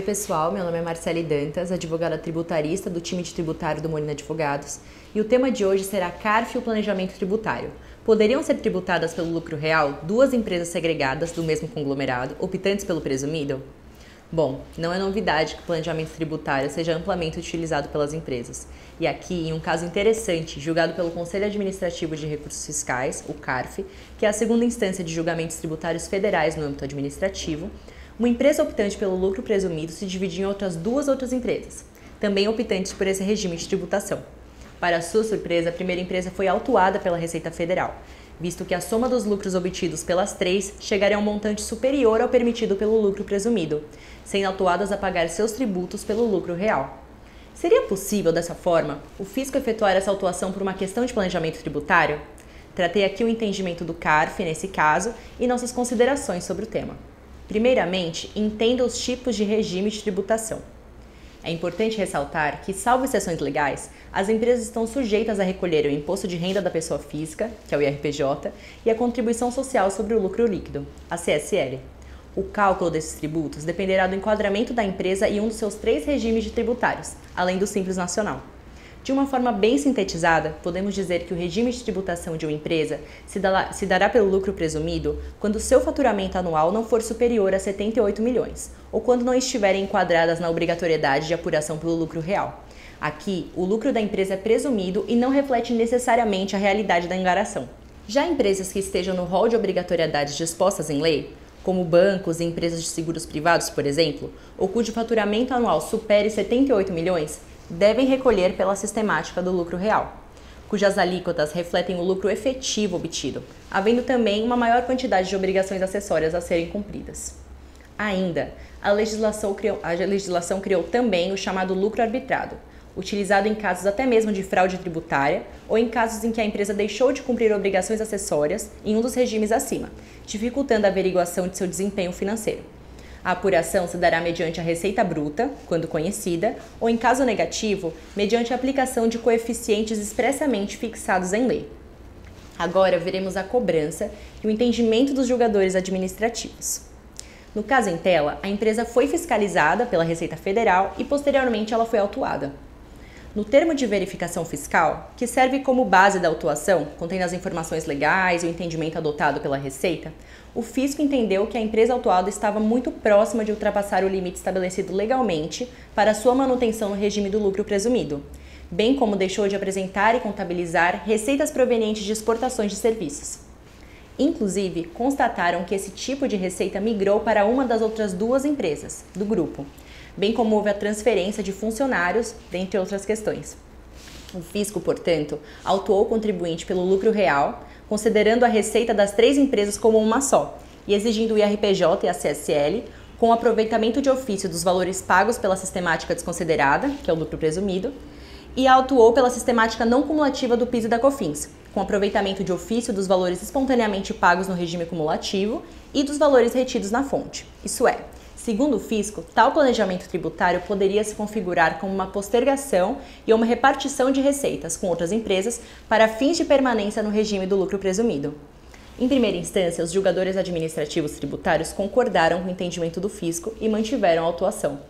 Oi, pessoal. Meu nome é Marcele Dantas, advogada tributarista do time de tributário do Molina Advogados, e o tema de hoje será CARF e o planejamento tributário. Poderiam ser tributadas pelo lucro real duas empresas segregadas do mesmo conglomerado, optantes pelo presumido? Bom, não é novidade que o planejamento tributário seja amplamente utilizado pelas empresas. E aqui, em um caso interessante, julgado pelo Conselho Administrativo de Recursos Fiscais, o CARF, que é a segunda instância de julgamentos tributários federais no âmbito administrativo, uma empresa optante pelo lucro presumido se dividiu em outras duas outras empresas, também optantes por esse regime de tributação. Para sua surpresa, a primeira empresa foi autuada pela Receita Federal, visto que a soma dos lucros obtidos pelas três chegaria a um montante superior ao permitido pelo lucro presumido, sendo autuadas a pagar seus tributos pelo lucro real. Seria possível, dessa forma, o fisco efetuar essa autuação por uma questão de planejamento tributário? Tratei aqui o entendimento do CARF nesse caso e nossas considerações sobre o tema. Primeiramente, entenda os tipos de regime de tributação. É importante ressaltar que, salvo exceções legais, as empresas estão sujeitas a recolher o imposto de renda da pessoa física, que é o IRPJ, e a contribuição social sobre o lucro líquido, a CSL. O cálculo desses tributos dependerá do enquadramento da empresa e um dos seus três regimes de tributários, além do Simples Nacional. De uma forma bem sintetizada, podemos dizer que o regime de tributação de uma empresa se dará, se dará pelo lucro presumido quando seu faturamento anual não for superior a 78 milhões, ou quando não estiverem enquadradas na obrigatoriedade de apuração pelo lucro real. Aqui, o lucro da empresa é presumido e não reflete necessariamente a realidade da engaração. Já empresas que estejam no rol de obrigatoriedades dispostas em lei, como bancos e empresas de seguros privados, por exemplo, ou cujo faturamento anual supere 78 milhões, devem recolher pela sistemática do lucro real, cujas alíquotas refletem o lucro efetivo obtido, havendo também uma maior quantidade de obrigações acessórias a serem cumpridas. Ainda, a legislação criou, a legislação criou também o chamado lucro arbitrado, utilizado em casos até mesmo de fraude tributária ou em casos em que a empresa deixou de cumprir obrigações acessórias em um dos regimes acima, dificultando a averiguação de seu desempenho financeiro. A apuração se dará mediante a receita bruta, quando conhecida, ou, em caso negativo, mediante a aplicação de coeficientes expressamente fixados em lei. Agora veremos a cobrança e o entendimento dos julgadores administrativos. No caso em tela, a empresa foi fiscalizada pela Receita Federal e posteriormente ela foi autuada. No termo de verificação fiscal, que serve como base da autuação, contendo as informações legais e o entendimento adotado pela Receita, o fisco entendeu que a empresa autuada estava muito próxima de ultrapassar o limite estabelecido legalmente para sua manutenção no regime do lucro presumido, bem como deixou de apresentar e contabilizar receitas provenientes de exportações de serviços. Inclusive, constataram que esse tipo de receita migrou para uma das outras duas empresas do grupo, bem como houve a transferência de funcionários, dentre outras questões. O fisco, portanto, autuou o contribuinte pelo lucro real, considerando a receita das três empresas como uma só e exigindo o IRPJ e a CSL com aproveitamento de ofício dos valores pagos pela sistemática desconsiderada, que é o lucro presumido, e autuou pela sistemática não cumulativa do PIS e da COFINS, com aproveitamento de ofício dos valores espontaneamente pagos no regime cumulativo e dos valores retidos na fonte. Isso é, Segundo o fisco, tal planejamento tributário poderia se configurar como uma postergação e uma repartição de receitas com outras empresas para fins de permanência no regime do lucro presumido. Em primeira instância, os julgadores administrativos tributários concordaram com o entendimento do fisco e mantiveram a autuação.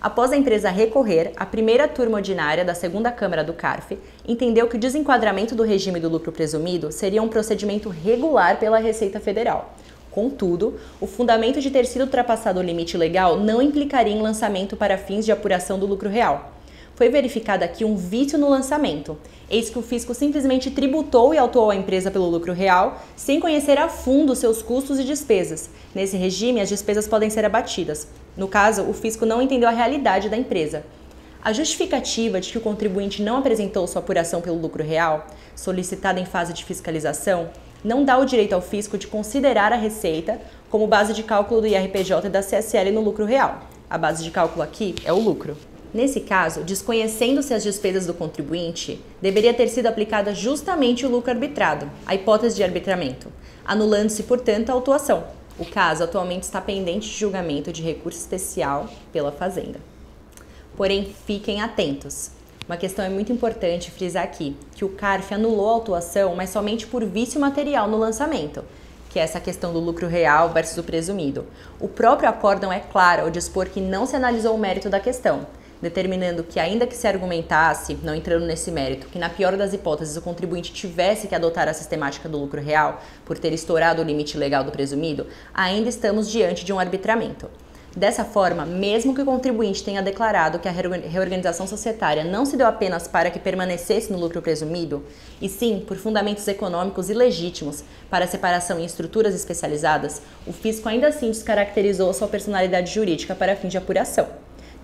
Após a empresa recorrer, a primeira turma ordinária da segunda Câmara do CARF entendeu que o desenquadramento do regime do lucro presumido seria um procedimento regular pela Receita Federal Contudo, o fundamento de ter sido ultrapassado o limite legal não implicaria em lançamento para fins de apuração do lucro real. Foi verificado aqui um vício no lançamento, eis que o fisco simplesmente tributou e autuou a empresa pelo lucro real, sem conhecer a fundo seus custos e despesas. Nesse regime, as despesas podem ser abatidas. No caso, o fisco não entendeu a realidade da empresa. A justificativa de que o contribuinte não apresentou sua apuração pelo lucro real, solicitada em fase de fiscalização, não dá o direito ao fisco de considerar a receita como base de cálculo do IRPJ e da CSL no lucro real. A base de cálculo aqui é o lucro. Nesse caso, desconhecendo-se as despesas do contribuinte, deveria ter sido aplicada justamente o lucro arbitrado, a hipótese de arbitramento, anulando-se, portanto, a autuação. O caso atualmente está pendente de julgamento de recurso especial pela Fazenda. Porém, fiquem atentos. Uma questão é muito importante frisar aqui, que o CARF anulou a autuação, mas somente por vício material no lançamento, que é essa questão do lucro real versus o presumido. O próprio acórdão é claro ao dispor que não se analisou o mérito da questão, determinando que, ainda que se argumentasse, não entrando nesse mérito, que na pior das hipóteses o contribuinte tivesse que adotar a sistemática do lucro real por ter estourado o limite legal do presumido, ainda estamos diante de um arbitramento. Dessa forma, mesmo que o contribuinte tenha declarado que a reorganização societária não se deu apenas para que permanecesse no lucro presumido, e sim por fundamentos econômicos ilegítimos para separação em estruturas especializadas, o fisco ainda assim descaracterizou sua personalidade jurídica para fim de apuração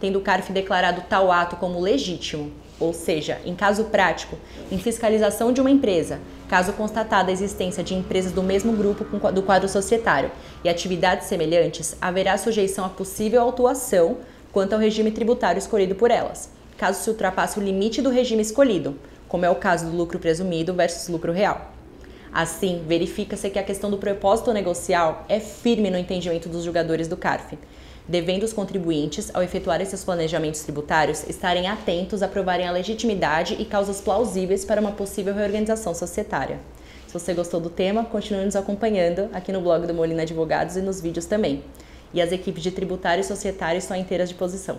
tendo o CARF declarado tal ato como legítimo, ou seja, em caso prático, em fiscalização de uma empresa, caso constatada a existência de empresas do mesmo grupo do quadro societário e atividades semelhantes, haverá sujeição a possível autuação quanto ao regime tributário escolhido por elas, caso se ultrapasse o limite do regime escolhido, como é o caso do lucro presumido versus lucro real. Assim, verifica-se que a questão do propósito negocial é firme no entendimento dos julgadores do CARF, devendo os contribuintes, ao efetuar esses planejamentos tributários, estarem atentos a provarem a legitimidade e causas plausíveis para uma possível reorganização societária. Se você gostou do tema, continue nos acompanhando aqui no blog do Molina Advogados e nos vídeos também. E as equipes de tributário e societário estão inteiras de posição.